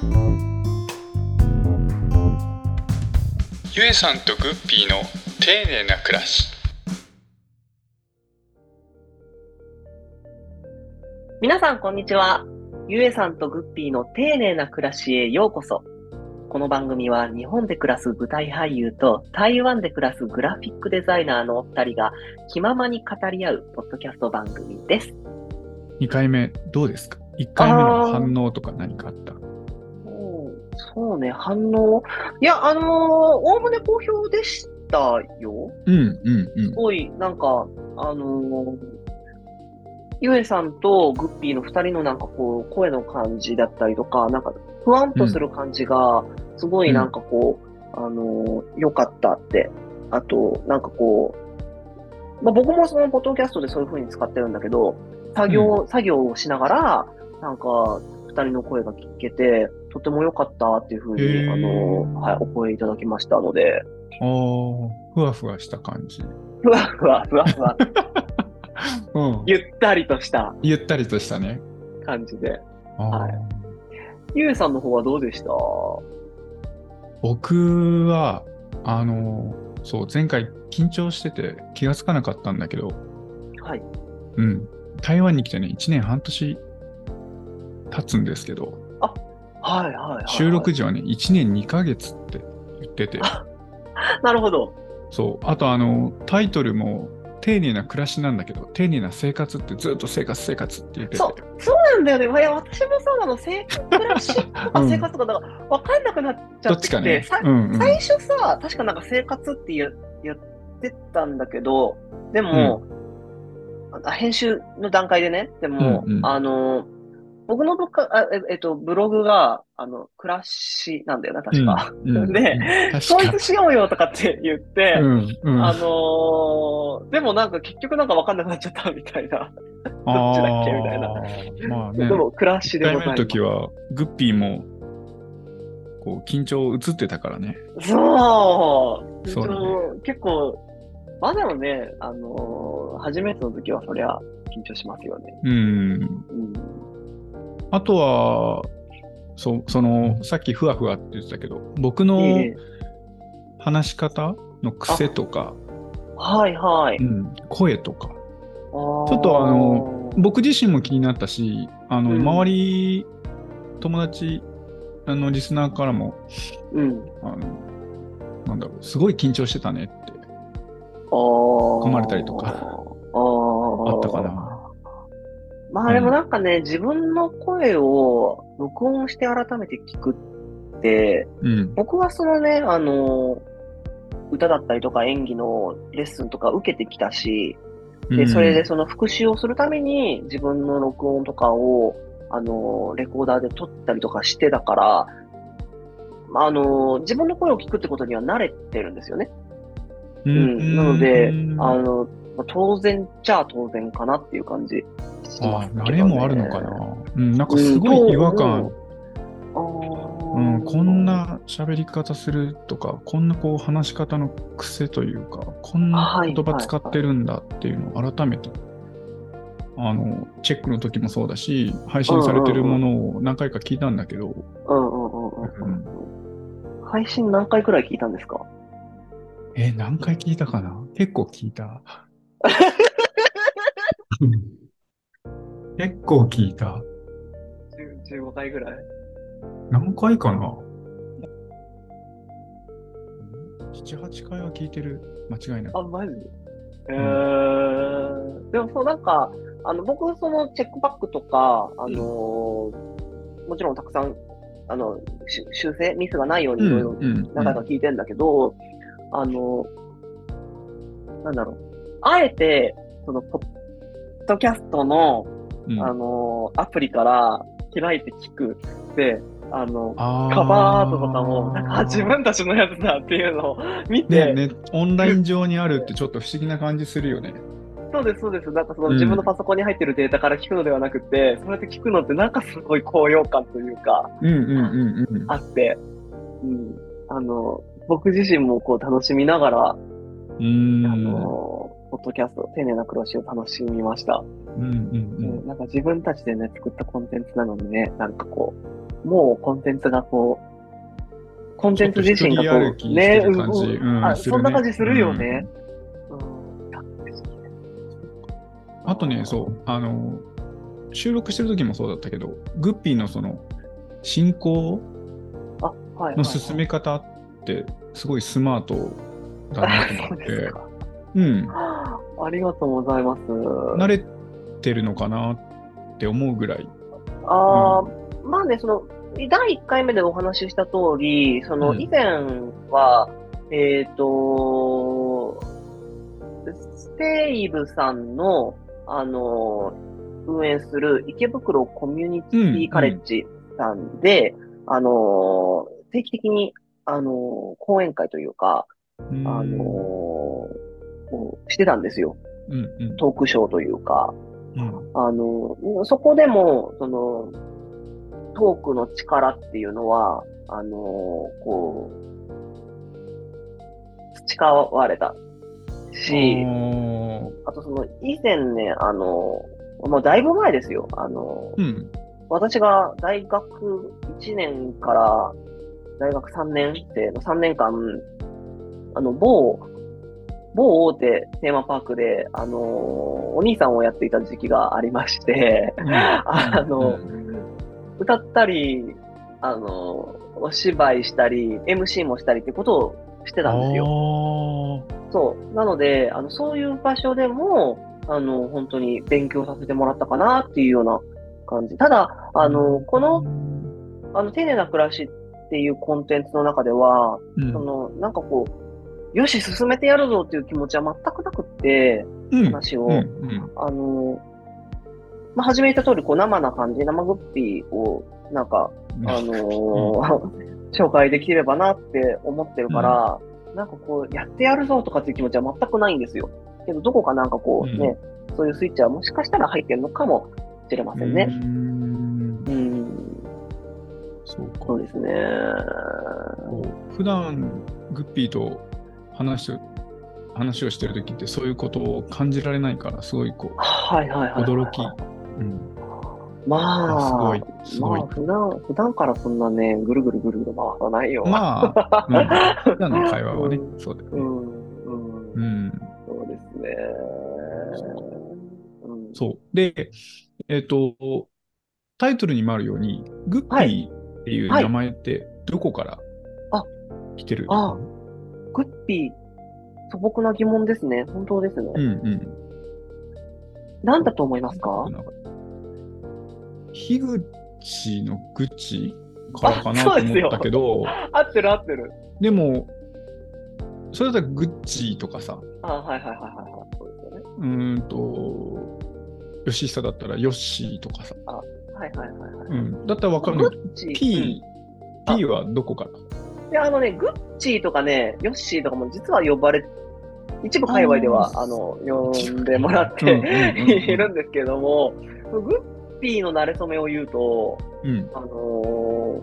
ゆえさんとグッピーの丁寧な暮らし皆さん、こんにちは。ゆえさんとグッピーの丁寧な暮らしへようこそ。この番組は日本で暮らす舞台俳優と台湾で暮らすグラフィックデザイナーのお二人が気ままに語り合うポッドキャスト番組です。2回目どうですか？1回目の反応とか何かあった？そうね、反応。いや、あのー、おおむね好評でしたよ。うんうんうんすごい、なんか、あのー、ゆえさんとグッピーの二人のなんかこう、声の感じだったりとか、なんか、ふわんとする感じが、すごいなんかこう、あのー、良かったって。あと、なんかこう、まあ、僕もそのポッドキャストでそういう風に使ってるんだけど、作業、作業をしながら、なんか、二人の声が聞けて、とても良かったっていう風に、へー。あのー、はい、お声いただきましたので、あー。ふわふわした感じ、ふわふわ、ふわふわ、うん、ゆったりとした。ゆったりとしたね。感じで。はい。ゆうさんの方はどうでした？僕はあのそう前回緊張してて気がつかなかったんだけど、はい。うん、台湾に来てね1年半年経つんですけどはいはいはい、はい。収録時はね1年2ヶ月って言ってて なるほど。そうあとあのタイトルも丁寧な暮らしなんだけど丁寧な生活ってずっと生活生活って言っててそう、そうなんだよね。いや、私もそうなの。生活、暮らしとか うん生活とか、だから分かんなくなっちゃどっきて、ってねさうんうん最初さ、確かなんか生活って言言ってたんだけど、でも、あ編集の段階でね、でも、うんうんあの、僕のブカあええっと、ブログが、あの、暮らしなんだよな、確か。うんうんでうん統一しようよとかって言って、うんうんあのーでもなんか結局なんか分かんなくなっちゃったみたいな。どっちだっけみたいなまあねでも、暮らし1回目のでございます。時はグッピーもこう緊張映ってたからねそう。そうだね結構、まあでもね、あのー初めての時はそりゃ緊張しますよね。うんうん。あとはそうそのさっきふわふわって言ってたけど僕のええ話し方の癖とか、はいはい。うん、声とかちちょっとあの、僕自身も気になったしあの、うん周り友達あのリスナーからもうん。あのなんだろうすごい緊張してたねって込噛まれたりとかああったかな。まあでもなんかね、自分の声を録音して改めて聞くって、うん。僕はそのね、あの、歌だったりとか演技のレッスンとか受けてきたし、で、それでその復習をするために自分の録音とかを、あの、レコーダーで撮ったりとかしてたから、まああの、自分の声を聞くってことには慣れてるんですよね。ううん。なので、うん。あの、まあ当然っちゃ当然かなっていう感じあすけど、ね。慣れもあるのかな？うん、なんかすごい違和感、あうん、こんな喋り方するとか、こんなこう話し方の癖というか、こんな言葉使ってるんだっていうのを改めて、あの、チェックの時もそうだし、配信されてるものを何回か聞いたんだけど。配信何回くらい聞いたんですか？え、何回聞いたかな？結構聞いた。結構聞いた。10 ?15 回くらい？何回かな ?7、8回は聞いてる。間違いなく。あ、マジ？えー、でもそうなんか、あの、僕、そのチェックバックとか、あのーもちろんたくさん、あの、し修正、ミスがないようにいろいろうん何回か聞いてんだけど、あの、なんだろう。あえて、その、ポッドキャストの、うんあの、アプリから開いて聞く。で、あの、あーカバーアートとかも、なんか、あ自分たちのやつだっていうのを見て、ねね、オンライン上にあるってちょっと不思議な感じするよね。そうです、そうです。なんかそのうん自分のパソコンに入ってるデータから聞くのではなくて、そうやって聞くのってなんかすごい高揚感というか、うんうんうんうん。あって、うん。あの、僕自身もこう楽しみながら、うーんあの、ポッドキャスト、丁寧な暮らしを楽しみました。うんうんうんなんか自分たちでね、作ったコンテンツなのにね、なんかこう、もうコンテンツがこう、コンテンツ自身がこう、ちょっと一人歩きしてる感じうんうんあねそんな感じするよね。うん。あとね、そう、あの、収録してる時もそうだったけど、グッピーのその、進行。の進め方って、すごいスマートだなと思って そうん、ありがとうございます。慣れてるのかなって思うぐらい。ああ、まあね、その、第1回目でお話しした通り、その、うん。以前は、えっ、と、ステイブさんの、あの、運営する池袋コミュニティカレッジさんで、あの、定期的に、あの、講演会というか、うん。あの、こうしてたんですよ。うんうんトークショーというか。うんあの、そこでも、その、トークの力っていうのは、あの、こう、培われたし、あとその、以前ね、あの、もうだいぶ前ですよ。あの、うん私が大学1年から大学3年生の3年間、あの、某、某大手テーマパークで、あの、お兄さんをやっていた時期がありまして、うん あのうん歌ったり、あの、お芝居したり、MC もしたりってことをしてたんですよ。よ。そう。なので、あの、そういう場所でも、あの、本当に勉強させてもらったかなっていうような感じ。ただ、あの、この、あの、丁寧な暮らしっていうコンテンツの中では、うんその、なんかこう、よし、進めてやるぞっていう気持ちは全くなくって、うん話を、うんうんあの、まあ、初めた通り、こう、生な感じ、生グッピーを、なんか、あのー 紹介できればなって思ってるから、なんかこう、やってやるぞとかっていう気持ちは全くないんですよ。けど、どこかなんかこううんね、そういうスイッチはもしかしたら入ってるのかもしれませんね。うんうん、そうか。そうですね。普段グッピーと話を話をしてるときってそういうことを感じられないから、すごいこはいはいはい。う、驚き。うん、まあ、すごい、すごいまあ、。普段、普段からそんなね、ぐるぐるぐるぐる回さないよ。まあ、うん、普段の会話はねう、んそうだよね。うん、うん、うん、そうですね。うん、そう。で、えっ、と、タイトルにもあるように、グッピーっていう名前ってどこからあ来てるあグッピー、素朴な疑問ですね。本当ですね。うんうん。何だと思いますか？樋口の口からかなあと思ったけど、合ってる合ってる。でも、それだったらグッチーとかさ、あはいはいはいはいはい。そうですよね。うーんと、吉久だったらヨッシーとかさ、はいはいはいはい。うん、だったらわかるグけど、P はどこからで、あのね、グッチーとかね、ヨッシーとかも実は呼ばれ、一部界隈では、あの、呼んでもらってうんうんうんうん いるんですけども、グッピーの馴れ初めを言うと、うん。あのー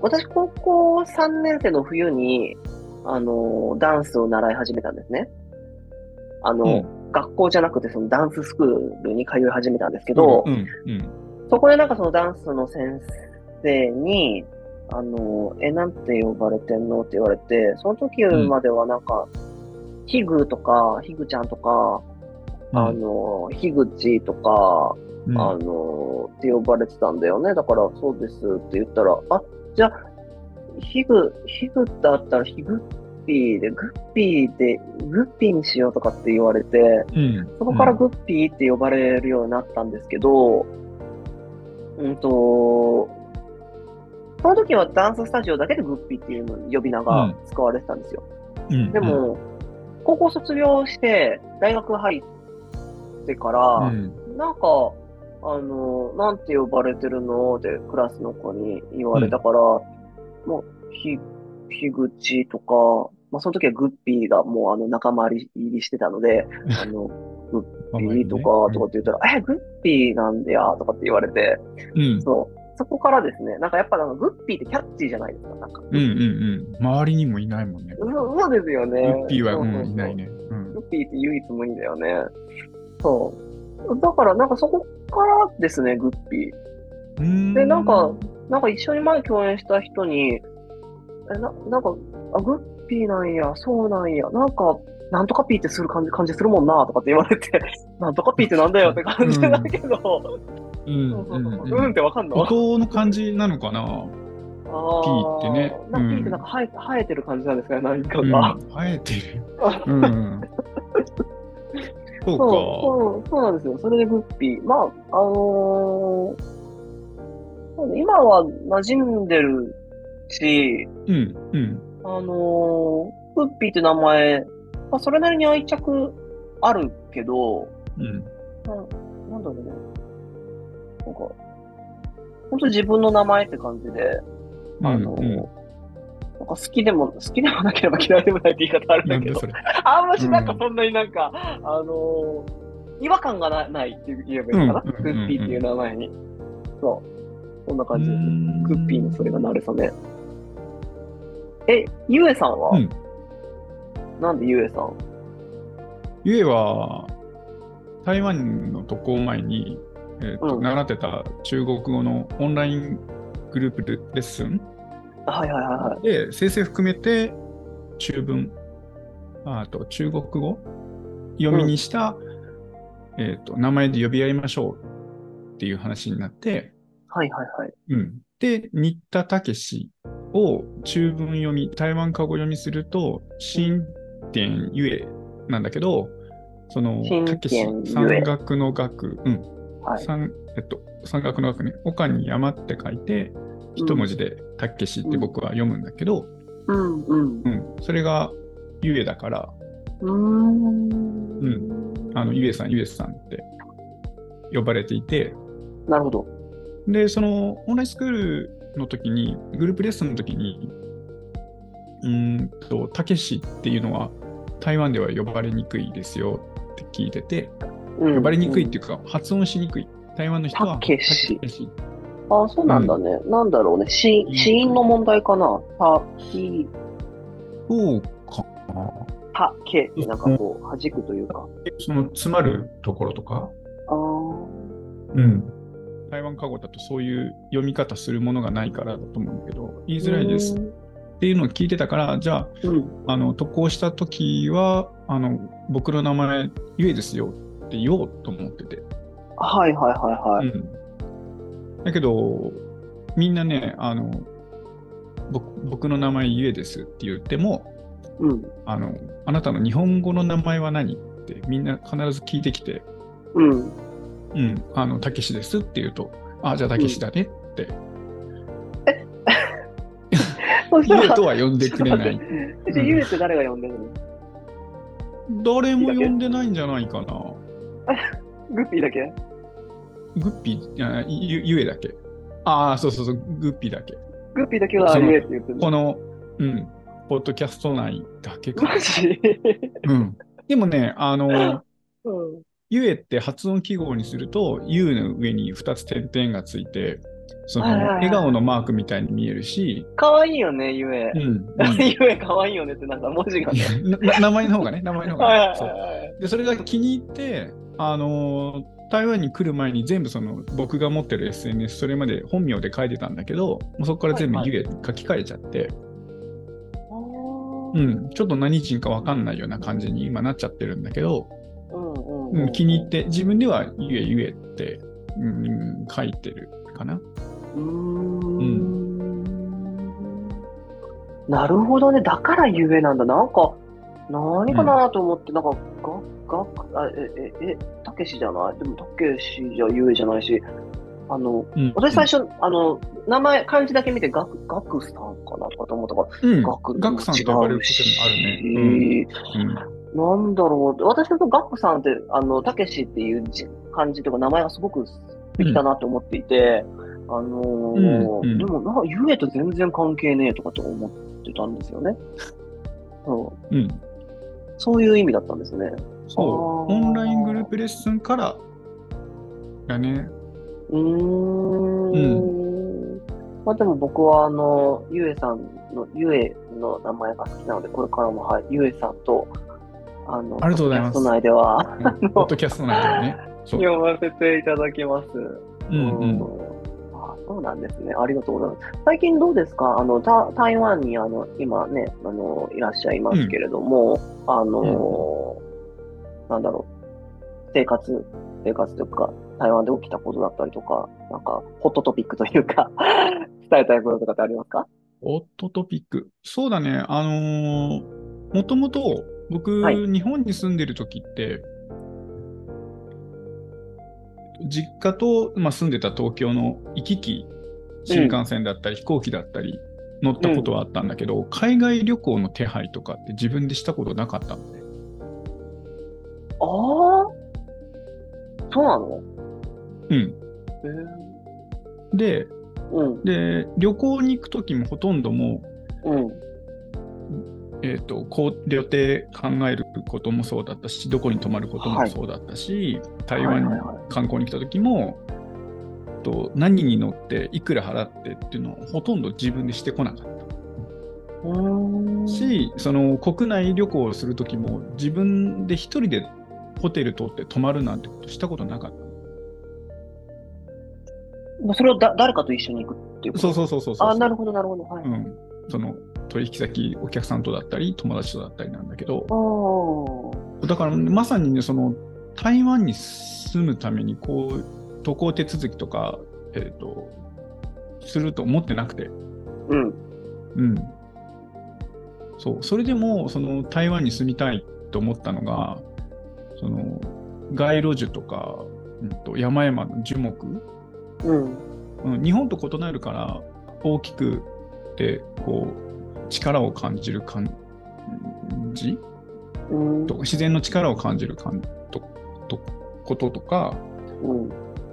私、高校3年生の冬に、あのーダンスを習い始めたんですね。あの、うん学校じゃなくて、そのダンススクールに通い始めたんですけど、うんうんそこでなんかそのダンスの先生に、あの、え、なんて呼ばれてんの？って言われて、その時まではなんか、ヒグとか、ヒグちゃんとか、うん。あの、ヒグチとか、うん。あの、って呼ばれてたんだよね。だから、そうですって言ったら、あ、じゃあ、ヒグ、ヒグだったらヒグッピーで、グッピーで、グッピーにしようとかって言われて、うん。そこからグッピーって呼ばれるようになったんですけど、うんと、その時はダンススタジオだけでグッピーっていうの呼び名が使われてたんですよ。うん。でも、高校卒業して、大学入ってから、うん。なんか、あの、なんて呼ばれてるのってクラスの子に言われたから、もう、ひ、ひぐちとか、まあその時はグッピーがもうあの仲間入りしてたので、あの、グッピーとか、とかって言ったら、え、グッピーなんだよ、とかって言われて、うん。そう。そこからですね、なんかやっぱなんかグッピーってキャッチーじゃないですか、なんか。うんうんうん。周りにもいないもんね。そうそうですよね。グッピーは、うそうそうそん、いないね。うん。グッピーって唯一無二だよね。そう。だから、なんかそこからですね、グッピー。で、なんか、なんか一緒に前共演した人に、え、な、なんか、あ、グッピーなんや、そうなんや、なんか、なんとかピーってする感じ、感じするもんな、とかって言われて、なんとかピーってなんだよって感じだけど、うん、うん、うん、ってわかんの？音の感じなのかな？ピーってね。なんかピーってなんか生え,、生えてる感じなんですかね、何かが。生えてる。うん。そうかそう。そうなんですよ。それでグッピー。まあ、あのー、今は馴染んでるし、うん、うん。あのー、グッピーって名前、まあ、それなりに愛着あるけど、うん。ななんだろうね。なんか、本当自分の名前って感じで、あの、うんうん、なんか好きでも、好きでもなければ嫌いでもないって言い方あるんだけど、あんましなんかそんなになんか、うん、あの違和感がなないって言えばいいのかな、グッピーっていう名前に。そう。こんな感じです。グッピーのそれがなるさね。え、ゆえさんは、うん、なんでゆえさんゆえは、台湾の渡航前に、えーと、うん、習ってた中国語のオンライングループレッスンはいはいはい。で、生成含めて中文、あと中国語読みにした、うん、えっ、と、名前で呼び合いましょうっていう話になって、はいはいはい。うん。で、新田武を中文読み、台湾過語読みすると、新典ゆえなんだけど、その、たけし、山岳の学、うん。はい、えっと、山岳の学ね、岡に山って書いて、一文字でたけしって僕は読むんだけど、うんうん。うん、それがゆえだから、うん。うん。あの、ゆえさん、ゆえさんって呼ばれていて、なるほど。で、そのオンラインスクールの時に、グループレッスンの時に、うんと、たけしっていうのは台湾では呼ばれにくいですよって聞いてて、うん、呼ばれにくいっていうか、発音しにくい。台湾の人はたけし。ああ、そうなんだね。うん、なんだろうね。死因の問題かな。たき。そうかな。たけってなんかこう、弾くというか。その詰まるところとか？ああ。うん。台湾過語だとそういう読み方するものがないからだと思うけど、言いづらいです。っていうのを聞いてたから、じゃあ、うん、あの渡航した時はあの僕の名前ゆえですよって言おうと思ってて。はいはいはいはい。うん、だけど、みんなね、あの僕の名前ゆえですって言っても、うん、あの、あなたの日本語の名前は何ってみんな必ず聞いてきて、うん。うん、あの、たけしですって言うと、あ、じゃあたけしだねって。うん、ゆえとは呼んでくれない。ゆえって誰が呼んでるの？誰も呼んでないんじゃないかな。グッピーだけ？グッピー、ゆゆえだけ。ああ、そうそうそう、グッピーだけ。グッピーだけはゆえって言ってるこの、うん、ポッドキャスト内だけか。マジ？うん。でもね、あの、うん、ゆえって発音記号にすると、ゆの上に2つ点々がついて、その笑顔のマークみたいに見えるし。かわいいよね、ゆえ。うん。ゆえかわいいよねってなんか文字が、ね、名前の方がね、名前の方が、ね、そう。で。それが気に入って、あの台湾に来る前に全部その僕が持ってる SNS、それまで本名で書いてたんだけど、もうそこから全部ゆえ書き換えちゃって、はいはい、うん、ちょっと何人か分かんないような感じに今なっちゃってるんだけど、うん、気に入って、自分ではゆえゆえって、うん、書いてるかな。うん。なるほどね。だからゆえなんだ。なんか、何かなと思って、うん、なんか、が、が、あえ、え、え、たけしじゃない？でも、たけしじゃゆえじゃないし、あの、うん、私最初、うん、あの、名前、漢字だけ見て、ガク、ガクさんかなとかと思ったから、うん、ガク、ガクさんと呼ばれることもあるね。うん、なんだろう。私のガクさんって、あの、たけしっていう漢字とか名前がすごく素敵だなと思っていて、あのーうんうん、でもな、ゆえと全然関係ねえとかと思ってたんですよね。そう。うん。そういう意味だったんですね。そう。オンライングループレッスンからだね。うーん。うん。まあでも僕は、あの、ゆえさんの、ゆえの名前が好きなので、これからも、はい、ゆえさんと、ああの、ありがとうございます。ポッドキャスト内では、ポッドキャスト内ではね。読ませていただきます。うんうんあそうなんですね。ありがとうございます。最近どうですか？あの、台湾にあの、今ね、あの、いらっしゃいますけれども、うん、あの、うん、なんだろう、生活、生活というか、台湾で起きたことだったりとか、なんか、ホットトピックというか 伝えたいこととかってありますか？ホットトピック。そうだね。あのー、もともと僕、はい、日本に住んでる時って、実家と、まあ、住んでた東京の行き来、新幹線だったり、飛行機だったり、乗ったことはあったんだけど、うん、海外旅行の手配とかって自分でしたことなかったので。ああそうなの？うん。で、うん、で、旅行に行くときもほとんどもう、うん、えーと、こう予定考えることもそうだったし、どこに泊まることもそうだったし、はい、台湾に観光に来た時も、と何に乗っていくら払ってっていうのをほとんど自分でしてこなかった。し、その国内旅行をする時も自分で一人でホテル取って泊まるなんてことしたことなかった。それをだ誰かと一緒に行くっていうこと？そうそうそうそうあ、なるほど、なるほど。はい。うん。その取引先、お客さんとだったり、友達とだったりなんだけど、だからまさにね、その台湾に住むために、こう、渡航手続きとか、えっ、ー、と、すると思ってなくて。うん。うん。そう、それでも、その台湾に住みたいと思ったのが、その街路樹とか、うん、と山々の樹木、うん、うん、日本と異なるから大きくてこう力を感じる感じ、うん、と自然の力を感じる感ととこととか、うん、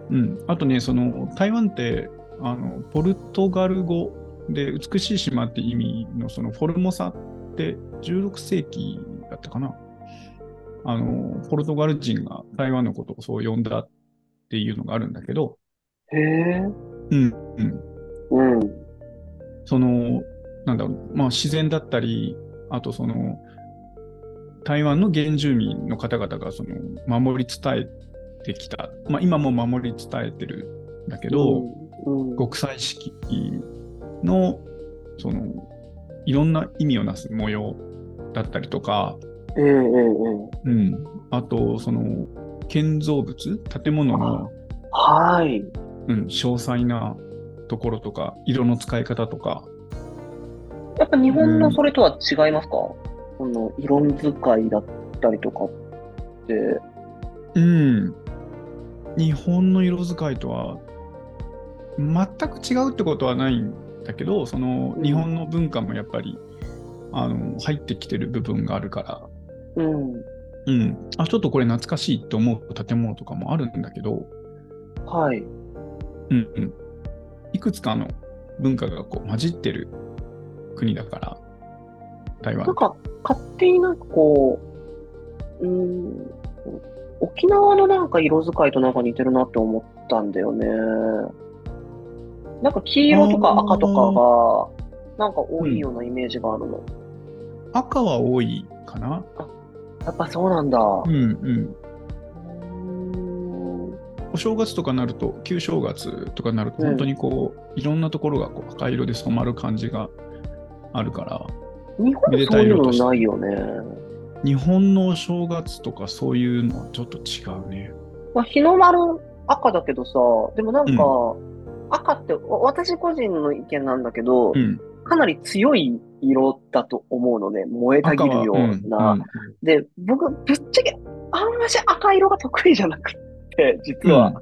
うん、あとね、その台湾ってあのポルトガル語で美しい島って意味のそのフォルモサって16世紀だったかな。あの、ポルトガル人が台湾のことをそう呼んだっていうのがあるんだけど。へえ。うん、うん。うん。その、なんだろう、まあ、自然だったり、あとその、台湾の原住民の方々がその守り伝えてきた、まあ、今も守り伝えてるんだけど、うんうん、国際式のそのいろんな意味をなす模様だったりとか、えーえー、うん、あとその建造物建物のはい、うん、詳細なところとか色の使い方とかやっぱ日本のそれとは違いますか、うん、この色使いだったりとかって。うん。日本の色使いとは全く違うってことはないんだけど、その日本の文化もやっぱり、あの入ってきてる部分があるから、うん。うん。あ、ちょっとこれ懐かしいと思う建物とかもあるんだけど、はい。うんうん。いくつかの文化がこう混じってる国だから、台湾。なんか、勝手になんかこう、うん、沖縄のなんか色使いとなんか似てるなって思ったんだよね。なんか黄色とか赤とかが、なんか多いようなイメージがあるの。うん、赤は多いかなあ、やっぱそうなんだ。うんうん。お正月とかなると、旧正月とかなると、本当にこう、うん、いろんなところがこう赤色で染まる感じがあるから。日本そういうのないよね。日本のお正月とかそういうのはちょっと違うね。まあ、日の丸赤だけどさ、でもなんか、うん、赤って私個人の意見なんだけど、うん、かなり強い色だと思うのね、燃えたぎるような。うん、で、僕、ぶっちゃけ、あんまし赤色が得意じゃなくて、実は。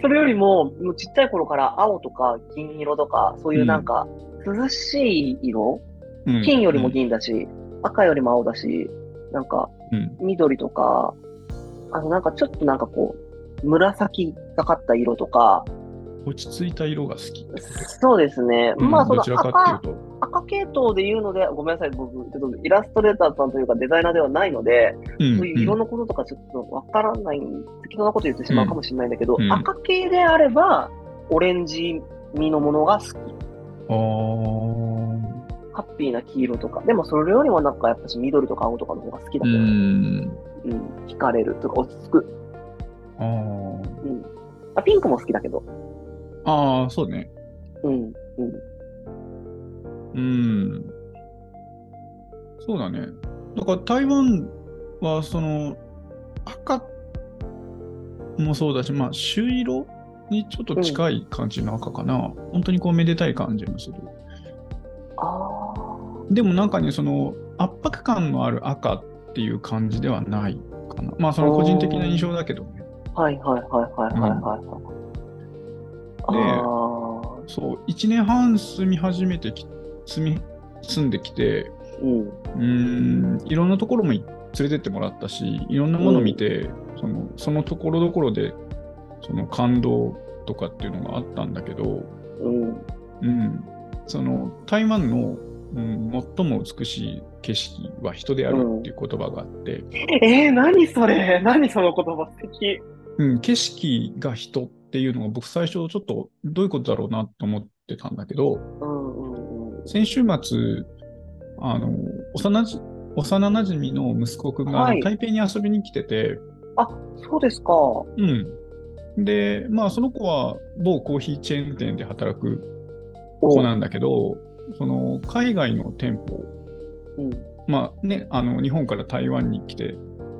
それよりも、もうちっちゃい頃から青とか銀色とか、そういうなんか、涼しい色、金よりも銀だし、赤よりも青だし、なんか、緑とか、あの、なんかちょっとなんかこう、紫がかった色とか、落ち着いた色が好き。そうですね。うん、まあ、その赤、赤系統で言うので、ごめんなさい、僕、ちょっとイラストレーターさんというかデザイナーではないので、うん、そういう色のこととかちょっとわからない、適当なこと言ってしまうかもしれないんだけど、うん、赤系であれば、オレンジ味のものが好き。ハッピーな黄色とか、でもそれよりもなんかやっぱし緑とか青とかの方が好きだけど、うん、惹かれるとか落ち着く。うん。あ、ピンクも好きだけど。ああ、そうね。うん、うん。うん。そうだね。だから台湾はその赤もそうだし、まあ、朱色にちょっと近い感じの赤かな。うん、本当にこうめでたい感じもする。あでもなんかね、その圧迫感のある赤っていう感じではないかな。まあ、その個人的な印象だけどね。はいはいはいはいはいはい、はい。で、そう、1年半住み始めてき、住み、住んできて、う。ん、うんいろんなところも連れてってもらったし、いろんなものを見て、うん、そのそのところどころでその感動とかっていうのがあったんだけど、う。ん、うん、その台湾の、うん、最も美しい景色は人であるっていう言葉があって。うん、えー、何それ。何その言葉。素敵。うん、景色が人っていうのが僕最初ちょっとどういうことだろうなと思ってたんだけど、先週末、あの幼じ幼なじみの息子くんが、はい、台北に遊びに来てて、あそうですか。うん。で、まあ、その子は某コーヒーチェーン店で働く子なんだけど、その海外の店舗、うん、まあね、あの日本から台湾に来て、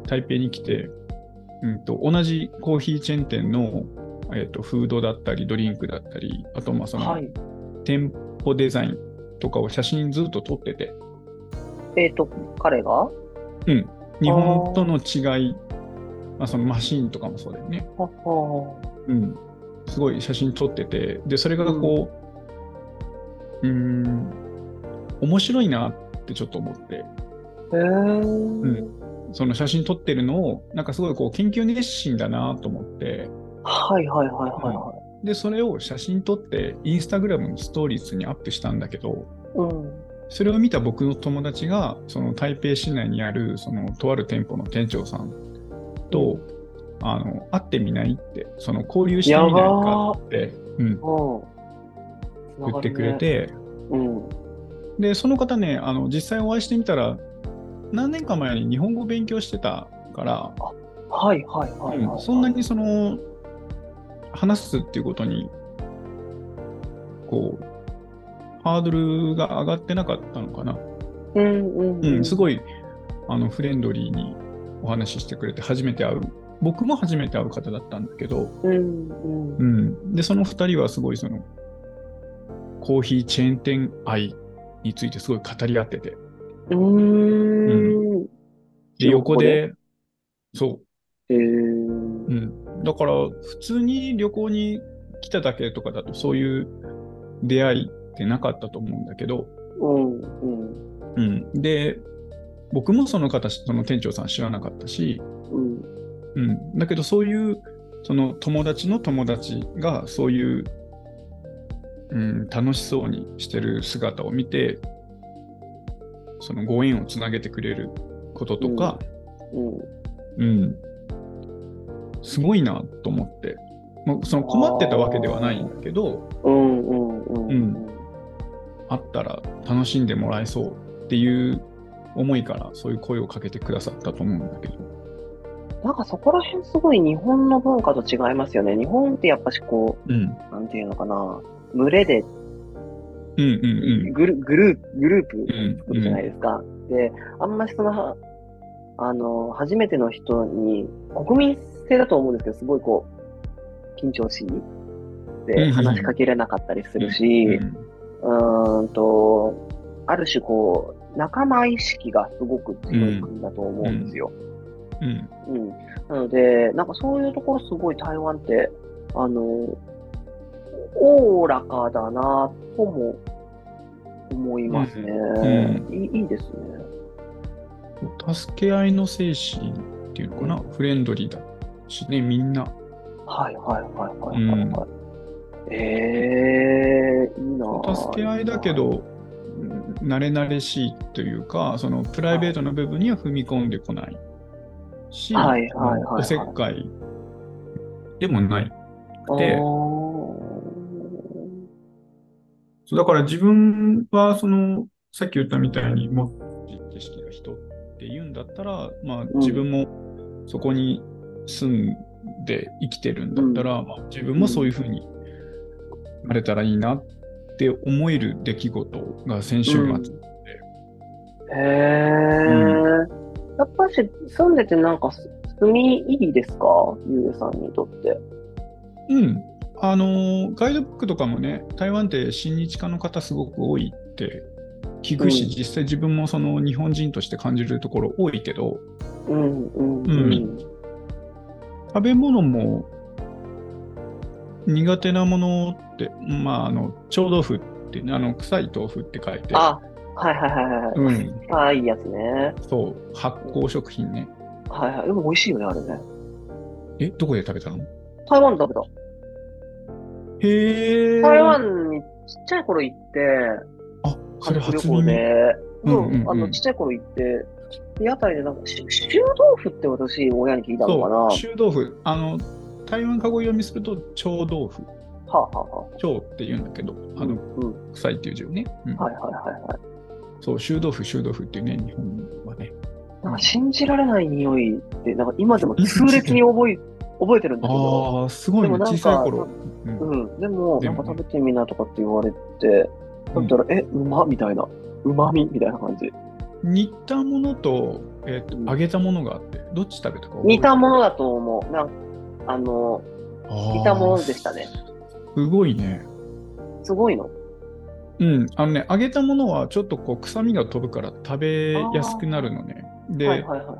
台北に来て、うんと、同じコーヒーチェーン店の、えーと、フードだったり、ドリンクだったり、あとまあその、はい、店舗デザインとかを写真ずっと撮ってて。えっ、ー、と、彼が？うん。日本との違い、まあ、そのマシーンとかもそうだよね。うん。すごい写真撮ってて、で、それがこう、うん、ん、面白いなってちょっと思って。へえー。うん。その写真撮ってるのを、なんかすごいこう研究熱心だなと思って。はいはいはいはい、はい、で、それを写真撮って、インスタグラムのストーリーズにアップしたんだけど、うん、それを見た僕の友達が、その台北市内にある、そのとある店舗の店長さんと、あの、会ってみないって、その交流してみないかって、うん、言ってくれて、うん、で、その方ね、あの、実際お会いしてみたら、何年か前に日本語を勉強してたから、はいはいはい、はい。うん、そんなにその、話すっていうことに、こう、ハードルが上がってなかったのかな。うんうんすごいあのフレンドリーにお話ししてくれて初めて会う。僕も初めて会う方だったんだけど、うんうん。うん、でその2人はすごいそのコーヒーチェーン店愛についてすごい語り合ってて。うん、で横でそう、うん、だから普通に旅行に来ただけとかだとそういう出会いってなかったと思うんだけど、うん。うん、で僕もその方その店長さん知らなかったし、うん。うん、だけどそういうその友達の友達がそういう、うん、楽しそうにしてる姿を見てそのご縁をつなげてくれることとか、うん、うん、すごいなと思って、まあ、その困ってたわけではないんだけど、うんうんうん。うん、あったら楽しんでもらえそうっていう思いからそういう声をかけてくださったと思うんだけど。なんかそこら辺すごい日本の文化と違いますよね。日本ってやっぱしこう、うん、なんていうのかな、群れで、うんうんうん、グルグループ、グループ作るじゃないですか。うんうん、で、あんまりその、あの、初めての人に、国民性だと思うんですけど、すごいこう、緊張しで話しかけれなかったりするし、うんうんうんと、ある種こう、仲間意識がすごく強い国だと思うんですよ。うん。うん。なので、なんかそういうところすごい台湾って、あの、おおらかだなとも思いますね、うんい。いいですね。助け合いの精神っていうのかな、フレンドリーだしね、みんな。はいはいはいはいはい、はい。ええー、いいな助け合いだけど、慣れ慣れしいというか、そのプライベートな部分には踏み込んでこない。し、はいはいはい、おせっかい。でもない。で、だから自分はそのさっき言ったみたいに、も知識が人って言うんだったら、まあ、自分もそこに住んで生きてるんだったら、自分もそういうふうになれたらいいなって思える出来事が先週末で。うん、へえ、うん、やっぱし住んでてなんか住みいいですか？ゆうさんにとって。うん。あのガイドブックとかもね、台湾って親日家の方すごく多いって聞くし、うん、実際自分もその日本人として感じるところ多いけど、うんうん。うん、食べ物も苦手なものって、まあ、あの、臭豆腐って、あの、臭い豆腐って書いて。あ、はいはいはいはい。うん。ああ、いいやつね。そう、発酵食品ね。はいはい。でも美味しいよね、あれね。え、どこで食べたの？台湾で食べた。へえ。台湾にちっちゃい頃行って、あ、それ初旅行で、うん、うん、あの、ちっちゃい頃行って、屋台でなんか、臭豆腐って私、親に聞いたのかな。臭豆腐。あの、台湾かご読みすると、臭豆腐。はあ、ははあ、臭って言うんだけど、あの、うん、臭いっていう字をね。うん、はいはいはいはい。そう、臭豆腐、臭豆腐っていうね、日本はね。なんか信じられない匂いって、なんか今でも痛烈に覚え覚えてるんだけど。ああ、すごいね、小さい頃。うん、でも、なんか食べてみなとかって言われて、食べたら、え、うまみたいな。うまみみたいな感じ。煮たものと、えーと、揚げたものがあって、どっち食べたか煮たものだと思う。なんあの、煮たものでしたね。すごいね。すごいの？うん、あのね、揚げたものはちょっとこう臭みが飛ぶから食べやすくなるのね。で、はいはいはい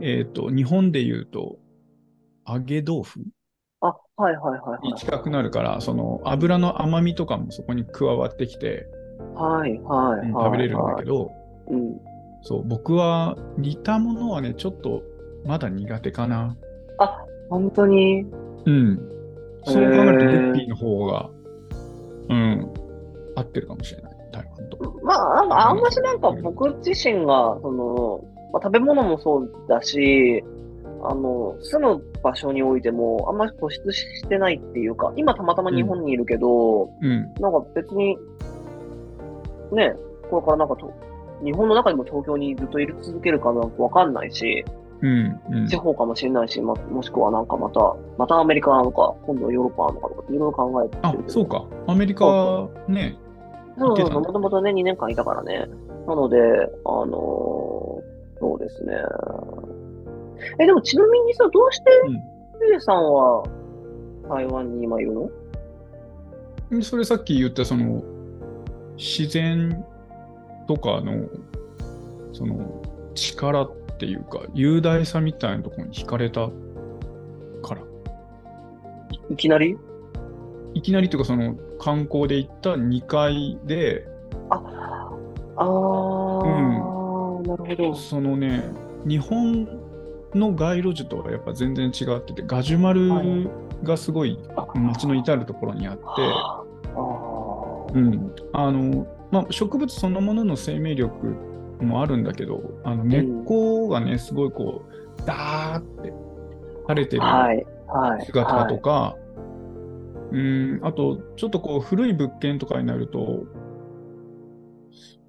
えっ、ー、と、日本で言うと、揚げ豆腐？あ、はいはいはい、に近くなるから、その油の甘みとかもそこに加わってきて、はいはい、食べれるんだけど、うん、そう、僕は煮たものはね、ちょっとまだ苦手かな。あ、本当に？うん。そう考えると、グッピーの方が、うん、合ってるかもしれない、台湾と。まあ、なんかあんましなんか僕自身が、その、まあ、食べ物もそうだし、あの、住む場所においても、あんまり突出してないっていうか、今たまたま日本にいるけど、うん、なんか別に、ね、これからなんかと、日本の中にも東京にずっといる続けるかなんかわかんないし、うんうん、地方かもしれないし、ま、もしくはなんかまた、またアメリカなのか、今度はヨーロッパなのかとか、いろいろ考えてあ、そうか。アメリカね。そうそうそう、もともとね、2年間いたからね。なので、あのー、そうですね。え、でもちなみにさ、どうして、ゆ、う、さんは台湾に今いるの？それさっき言った、その、自然とかの、その、力っていうか、雄大さみたいなところに惹かれたから。いきなり？いきなりっていうか、その、観光で行った2階で、あ、ああ、うん、なるほど。そのね、日本の街路樹とはやっぱ全然違ってて、ガジュマルがすごい街の至るところにあって、うん、あの、まあ、植物そのものの生命力もあるんだけど、あの根っこがね、すごいこう、ダーって垂れてる姿とか、うん、あと、ちょっとこう、古い物件とかになると、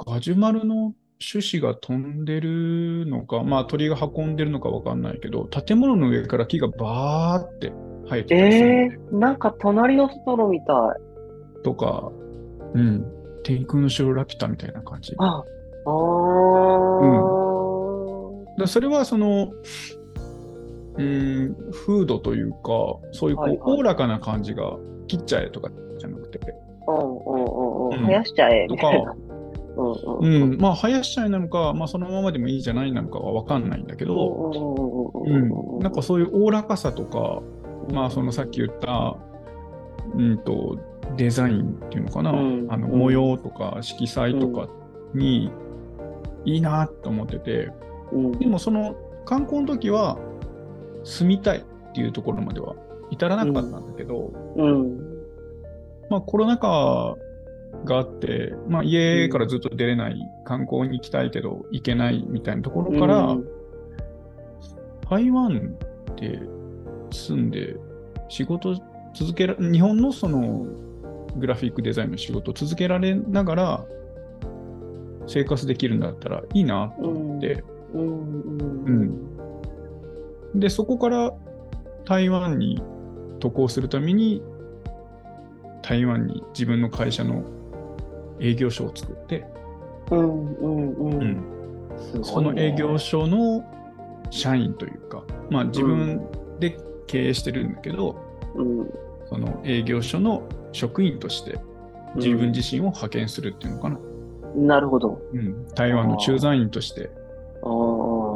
ガジュマルの種子が飛んでるのか、まあ鳥が運んでるのかわかんないけど、建物の上から木がバーって生えてるえー、なんか隣のトトロみたい。とか、うん。天空の城ラピュタみたいな感じ。ああ。うん。だそれはその、うん、風土というか、そういうこう、お、おらかな感じが切っちゃえとかじゃなくて。うんうんうんうん。生やしちゃえとか、うん、まあ、生やしちゃいなのか、まあ、そのままでもいいじゃないなのかは分かんないんだけど、うん、なんかそういうおおらかさとか、まあ、そのさっき言った、うんと、デザインっていうのかな、うん、あの模様とか色彩とかにいいなと思ってて、うん、でもその観光の時は住みたいっていうところまでは至らなかったんだけど、まあコロナ禍があって、まあ、家からずっと出れない、観光に行きたいけど行けないみたいなところから、うん、台湾で住んで仕事続けら、日本のそのグラフィックデザインの仕事を続けられながら、生活できるんだったらいいなと思って、うん、で、そこから台湾に渡航するために、台湾に自分の会社の営業所を作って、うん。うん。うん、うん、その営業所の社員というか、まあ自分で経営してるんだけど、うん、その営業所の職員として自分自身を派遣するっていうのかな。うん、なるほど、うん。台湾の駐在員として、う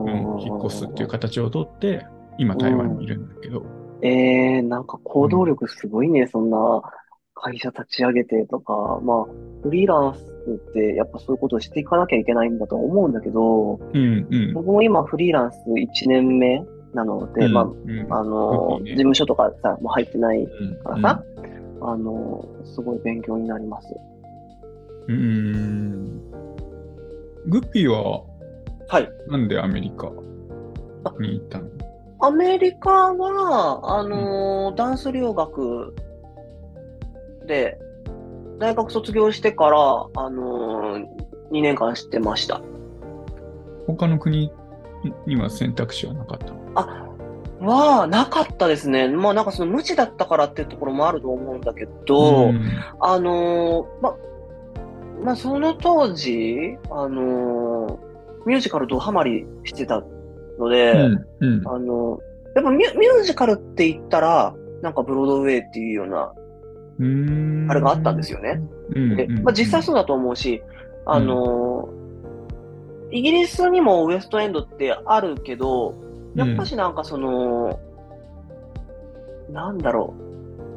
ん、引っ越すっていう形をとって、今台湾にいるんだけど。うん、えー、なんか行動力すごいね、そんな会社立ち上げてとか、まあ、フリーランスってやっぱそういうことをしていかなきゃいけないんだと思うんだけど、うんうん、僕も今フリーランス1年目なので、うん、まあ、うん、あの、ね、事務所とかさ、もう入ってないからさ、うん、あの、すごい勉強になります。うん。グッピーは、はい。なんでアメリカに行ったの？アメリカは、あのー、ダンス留学で、大学卒業してから、あのー、2年間してました。他の国には選択肢はなかったあ、は、なかったですね。まあなんかその無知だったからっていうところもあると思うんだけど、うん、あのー、ま、まあその当時、あのー、ミュージカルドハマりしてたので、うんうん、あのやっぱミュミュージカルって言ったら、なんかブロードウェイっていうような、あれがあったんですよね。で、まあ実際そうだと思うし、あのーイギリスにもウエストエンドってあるけど、やっぱしなんかその、うん、なんだろう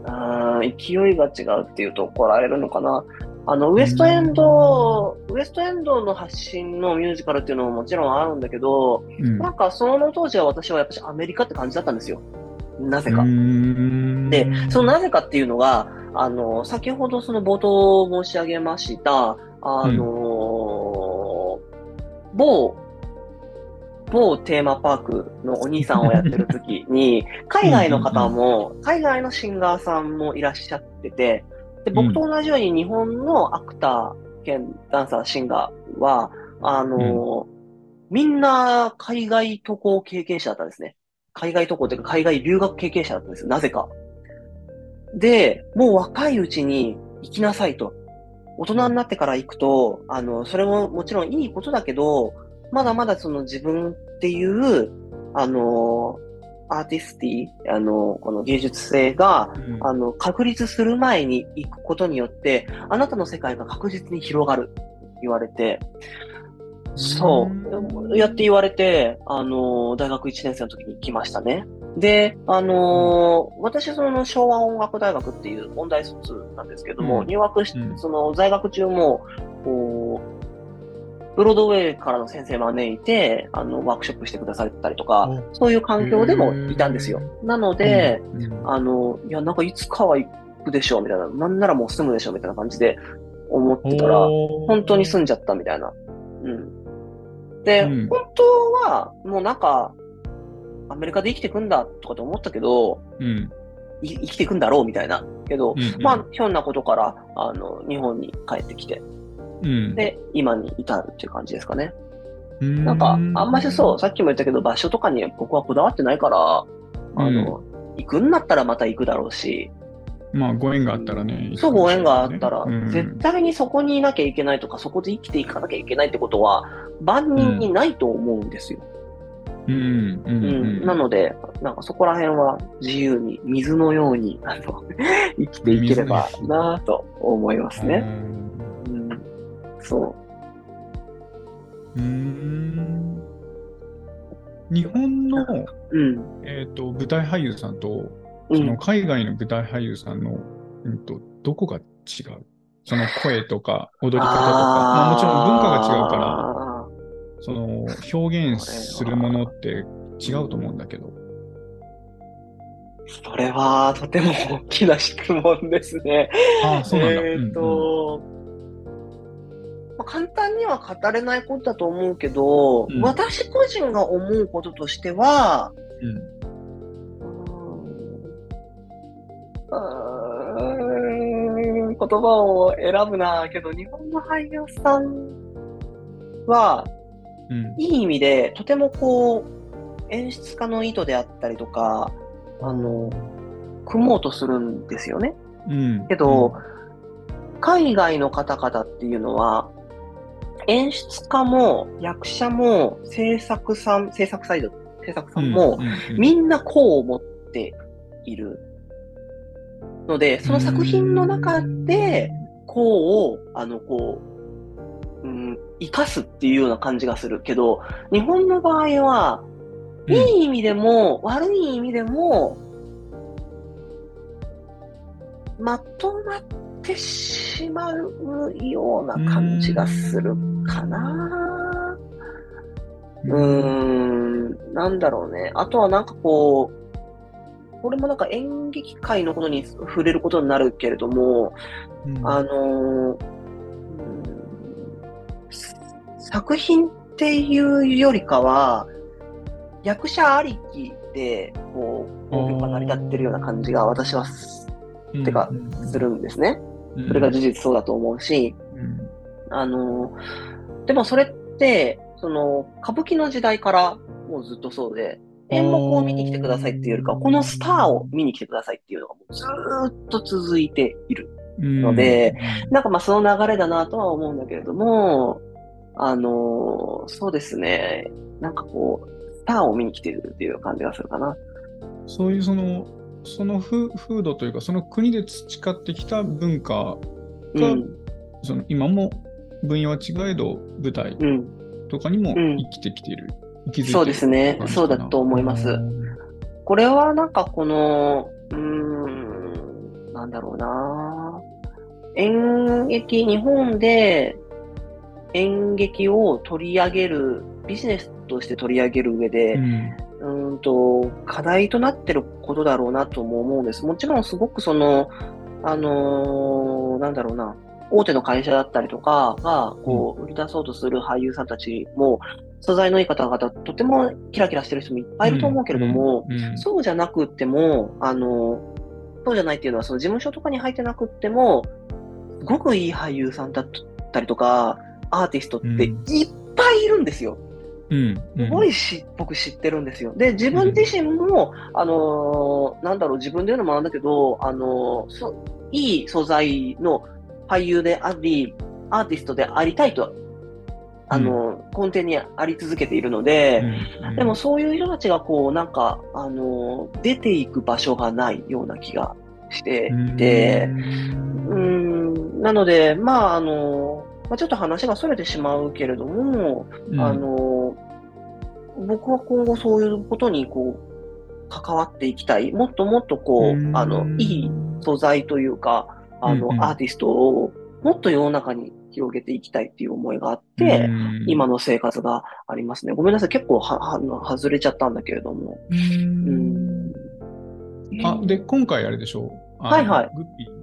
あ、勢いが違うっていうと怒られるのかな。あの、ウエストエンド、ウエストエンドの発信のミュージカルっていうのももちろんあるんだけど、うん、なんかその当時は私はやっぱしアメリカって感じだったんですよ。なぜか。で、そのなぜかっていうのが、あの、先ほどその冒頭申し上げました、あの、うん某、某テーマパークのお兄さんをやってる時に、海外の方も、海外のシンガーさんもいらっしゃってて、で僕と同じように日本のアクター兼ダンサー、シンガーは、あの、うん、みんな海外渡航経験者だったんですね。海外渡航というか海外留学経験者だったんですよ。なぜか。で、もう若いうちに行きなさいと。大人になってから行くと、あの、それももちろんいいことだけど、まだまだその自分っていう、あの、アーティスティ、あの、この芸術性が、うん、あの、確立する前に行くことによって、あなたの世界が確実に広がる、言われて、そう、やって言われて、あの、大学1年生の時に来ましたね。で、あのー、私、その昭和音楽大学っていう音大卒なんですけども、うん、入学し、その在学中も、こう、ブロードウェイからの先生招いて、あの、ワークショップしてくださったりとか、そういう環境でもいたんですよ。なので、あの、いや、なんかいつかは行くでしょう、みたいな。なんならもう住むでしょう、みたいな感じで思ってたら、本当に住んじゃったみたいな。うん。で、本当は、もうなんか、アメリカで生きていくんだとかと思ったけど、うん、生きていくんだろうみたいな。けど、うんうん、まあ、ひょんなことから、あの、日本に帰ってきて、うん、で、今に至るっていう感じですかね。ん。なんか、あんましそう、さっきも言ったけど、場所とかに僕はこだわってないから、あの、うん、行くんだったらまた行くだろうし、まあ、ご縁があったらね。ね。そう、ご縁があったら、うん、絶対にそこにいなきゃいけないとか、そこで生きていかなきゃいけないってことは、万人にないと思うんですよ。うん、うん、なので、なんかそこら辺は自由に、水のように、あの、生きていければなと思いますね。うん、そう。うん。日本の、うん、えっ、ー、と、舞台俳優さんと、その海外の舞台俳優さんの、うん、とどこが違う？その声とか踊り方とか、まあ、もちろん文化が違うから、その表現するものって違うと思うんだけど。それはとても大きな質問ですね。ああそうなんだ。えっ、と、うんまあ、簡単には語れないことだと思うけど、うん、私個人が思うこととしては、うん、うん言葉を選ぶなけど、日本の俳優さんは、うん、いい意味で、とてもこう、演出家の意図であったりとか、あの、組もうとするんですよね。うん、けど、うん、海外の方々っていうのは、演出家も役者も制作さん、制作サイド、制作さんも、みんなこう思っている。ので、その作品の中で、こうを、あの、こう、うん、生かすっていうような感じがするけど、日本の場合は、いい意味でも、悪い意味でも、まとまってしまうような感じがするかな。うーん、なんだろうね。あとはなんかこう、これもなんか演劇界のことに触れることになるけれども、うん、あの作品っていうよりかは、役者ありきで、こう、興行が成り立ってるような感じが私は、てか、するんですね。それが事実そうだと思うし、あの、でもそれって、その、歌舞伎の時代からもうずっとそうで、演目を見に来てくださいっていうよりか、このスターを見に来てくださいっていうのがもうずっと続いているので、なんかまあその流れだなとは思うんだけれども、あの、そうですね、なんかこう、ターンを見に来てるっていう感じがするかな。そういうその、その風風土というか、その国で培ってきた文化が、うん、その今も分野は違えど、舞台とかにも生きてきている。うん、ているそうですね。そうだと思います。これはなんかこの、うーん、なんだろうな。演劇、日本で演劇を取り上げるビジネスとして取り上げる上で、うん、うんと課題となってることだろうなとも思うんです。もちろんすごくその、あのー、なんだろうな、大手の会社だったりとかが、こう、売り出そうとする俳優さんたちも、素材のいい方々、とてもキラキラしてる人もいっぱいいると思うけれども、そうじゃなくても、あの、そうじゃないっていうのは、その事務所とかに入ってなくっても、すごくいい俳優さんだったりとか、アーティストっていっぱいいるんですよ。うん、すごいし、僕知ってるんですよ。で、自分自身も、あのー、なんだろう、自分で言うのもなんだけど、あのー、そいい素材の俳優であり、アーティストでありたいと、あのー、根底にあり続けているので、でもそういう人たちがこう、なんか、あの出ていく場所がないような気がしていて、うん、なので、まあ、あのまあ、ちょっと話が逸れてしまうけれども、うん、あの、僕は今後そういうことにこう、関わっていきたい。もっともっとこう、あの、いい素材というか、あの、うんうん、アーティストをもっと世の中に広げていきたいっていう思いがあって、今の生活がありますね。ごめんなさい。結構は、は、外れちゃったんだけれども。うん。あ、で、今回あれでしょ？うはいはい。グッピー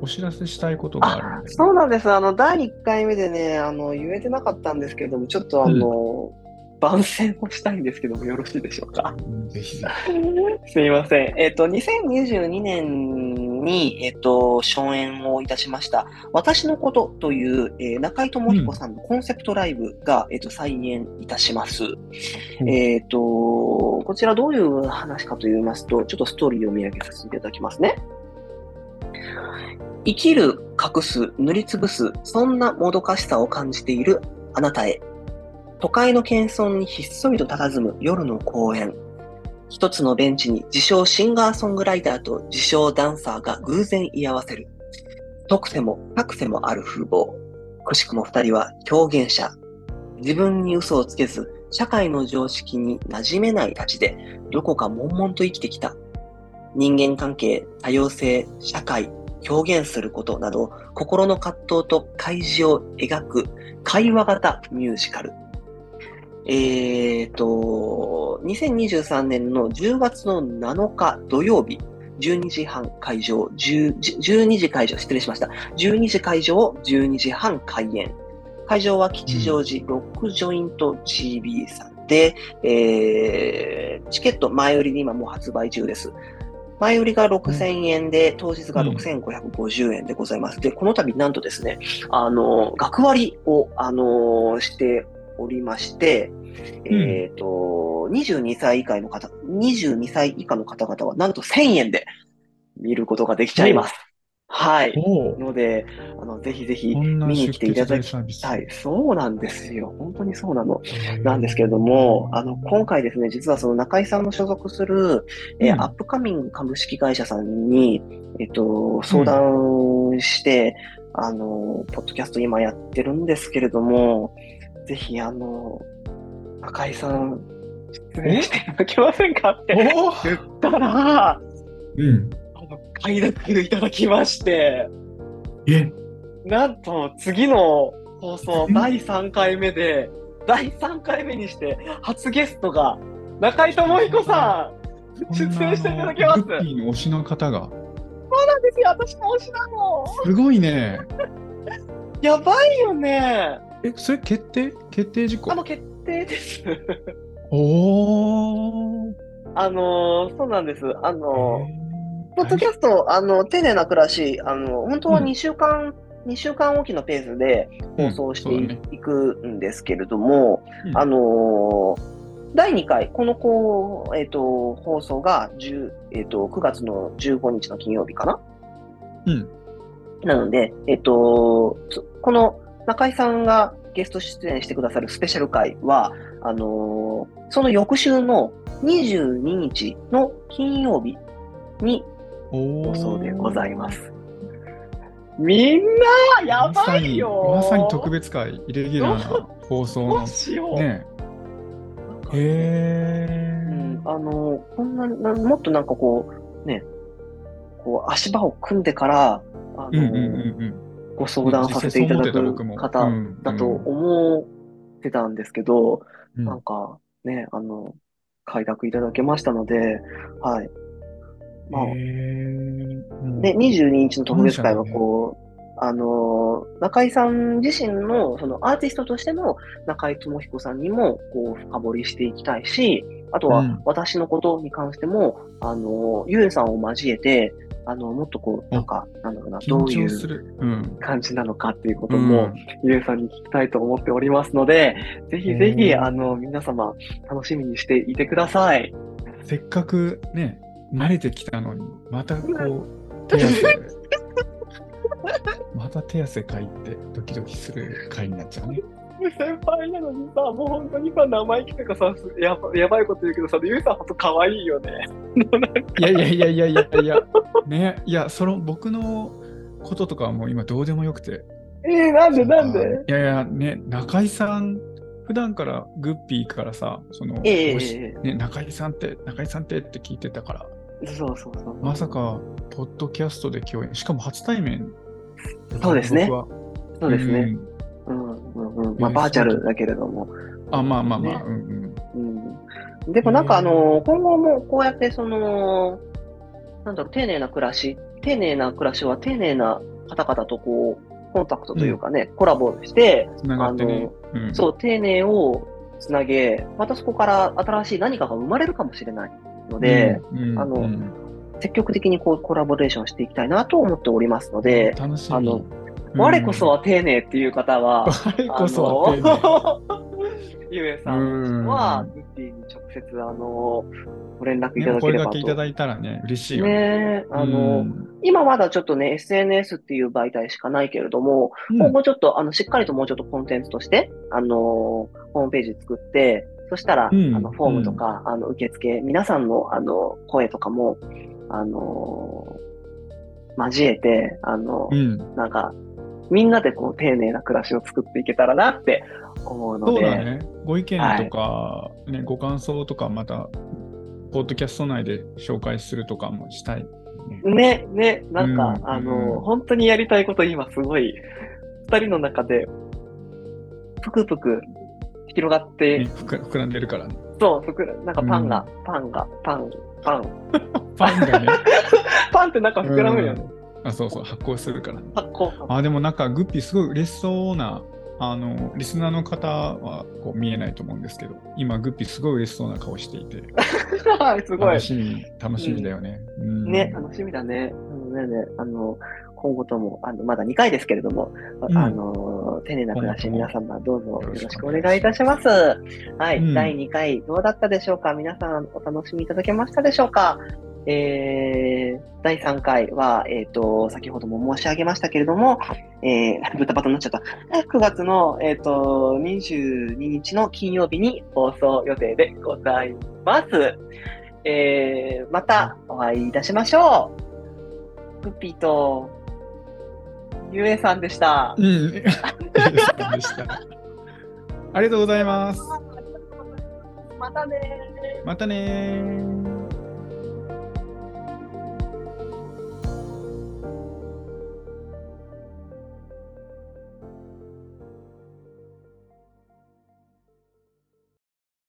お知らせしたいことがある。そうなんです。あの、第1回目でね、あの、言えてなかったんですけれども、ちょっとあの、うん、番宣をしたいんですけども、よろしいでしょうか？ぜひぜひ。すみません。えっ、ー、と、2022年に、えっ、ー、と、初演をいたしました、私のことという、えー、中井智彦さんのコンセプトライブが、うん、えっ、と、再演いたします。うん、えっ、と、こちらどういう話かと言いますと、ちょっとストーリーを見上げさせていただきますね。生きる、隠す、塗りつぶす、そんなもどかしさを感じているあなたへ。都会の謙遜にひっそりと佇む夜の公園。一つのベンチに自称シンガーソングライターと自称ダンサーが偶然居合わせる。特性も格性もある風貌。くしくも二人は表現者。自分に嘘をつけず、社会の常識に馴染めないたちで、どこか悶々と生きてきた。人間関係、多様性、社会、表現することなど、心の葛藤と開示を描く会話型ミュージカル。えっ、ー、と、2023年の10月の7日土曜日、12時半会場、12時会場、失礼しました。12時会場、12時半開演。会場は吉祥寺ロックジョイント GB さんで、えー、チケット前売りに今もう発売中です。前売りが6000円で、当日が6550円でございます。で、この度なんとですね、あの、学割を、あの、しておりまして、うん、えっ、と、22歳以下の方、22歳以下の方々はなんと1000円で見ることができちゃいます。はい。ので、あの、ぜひぜひ見に来ていただきたい。そうなんですよ。本当にそうなの。なんですけれども、あの、今回ですね、実はその中井さんの所属する、えー、アップカミング株式会社さんに、えっと、相談して、うん、あの、ポッドキャスト今やってるんですけれども、ぜひ、あの、中井さん、出演していただけませんかって言ったら、うん。快諾いただきまして、え？なんと次の放送第3回目で、第3回目にして初ゲストが中井智彦さん、出演していただきます。グッピーの推しの方が。そうなんですよ、私の推しなの。すごいね。やばいよね。え、それ決定？決定事項？あの、決定です。おー。あのー、そうなんです。あのーポッドキャスト、あの、丁寧な暮らし、あの、本当は2週間、うん、2週間おきのペースで放送してい,、くんですけれども、うん、あの第2回、このこう、えっ、ー、と、放送が10、えっ、ー、と、9月の15日の金曜日かな？うん。なので、えっ、ー、と、この中井さんがゲスト出演してくださるスペシャル回は、あのその翌週の22日の金曜日に放送でございます。みんな、やばいよまさに特別会、イレギュラーな放送の。ね。へえ、うん。あの、こんな、もっとなんかこう、ね、こう足場を組んでから、あの、ご相談させていただく方だと思ってたんですけど、うん、なんかね、あの、快諾いただけましたので、はい。まあ、で、22日の特別会はこう、あの、中井さん自身の、そのアーティストとしての中井智彦さんにも、こう、深掘りしていきたいし、あとは、私のことに関しても、うん、あの、ゆえさんを交えて、あの、もっとこう、なんか、なんだろうな、どういう感じなのかっていうことも、ゆえさんに聞きたいと思っておりますので、ぜひぜひ、あの、皆様、楽しみにしていてください。せっかくね、慣れてきたのに、またこう、手汗、また手汗かいてドキドキする回になっちゃうね。先輩なのにさ、もう本当にさ、生意気とかさ、やばやばいこと言うけどさ、ゆうさんほんと可愛いよね。いやいやいやいやいやいや、ね、いや、その僕のこととかはもう今どうでもよくて。えー、なんでなんで？いやいや、ね、中井さん普段からグッピーからさ、その、えー、ね、中井さんって、中井さんってって聞いてたから、そうそうそう。まさか、ポッドキャストで共演、しかも初対面。そうですね。そうですね。うん、うん、うん。まあ、バーチャルだけれども。あ、まあまあまあ、うん、うん。でもなんかあの、今後もこうやってその、なんだろう、丁寧な暮らし、丁寧な暮らしは丁寧な方々とこう、コンタクトというかね、コラボして、あの、そう、丁寧をつなげ、またそこから新しい何かが生まれるかもしれない。ので、あの、積極的にこうコラボレーションしていきたいなと思っておりますので、楽しみ。あの、我こそは丁寧っていう方は、我こそは丁寧。ゆえさんは、グッディに直接、あの、ご連絡いただければと。ね、いただいたらね、嬉しいよね。あの、今まだちょっとね、SNS っていう媒体しかないけれども、うん、今後ちょっと、あの、しっかりともうちょっとコンテンツとして、あの、ホームページ作って、そしたら、うん、あの、フォームとか、うん、あの、受付、皆さんの、あの、声とかも、あのー、交えて、あの、うん、なんか、みんなでこう、丁寧な暮らしを作っていけたらなって思うので。そうだね。ご意見とか、はい、ね、ご感想とか、また、ポッドキャスト内で紹介するとかもしたい。ね、ね、なんか、うん、あの、本当にやりたいこと今すごい、二人の中で、ぷくぷく広がって、ね、膨らんでるからね。そう、膨らなんかパンが、うん、パンが、パン、パン。パンがね。パンってなんか膨らむよね。あ、そうそう、発酵するから、発酵。あ、でもなんかグッピーすごい嬉しそうなあの、リスナーの方はこう見えないと思うんですけど、今、グッピーすごい嬉しそうな顔していて、すごい楽。しみ、楽しみだよね。うんね、楽しみだね。うんねね、あの、今後とも、あの、まだ2回ですけれども、うんあの、丁寧な暮らし、皆様どうぞよろしくお願いいたします。はい、うん第2回どうだったでしょうか？皆さんお楽しみいただけましたでしょうか？えー、第3回は、えっ、と、先ほども申し上げましたけれども、えー、豚バタになっちゃった。9月の、えっ、と、22日の金曜日に放送予定でございます。えー、またお会いいたしましょう。グッピーと、ゆえさんでした。うん。でした。ありがとうございます。またねー。またねー。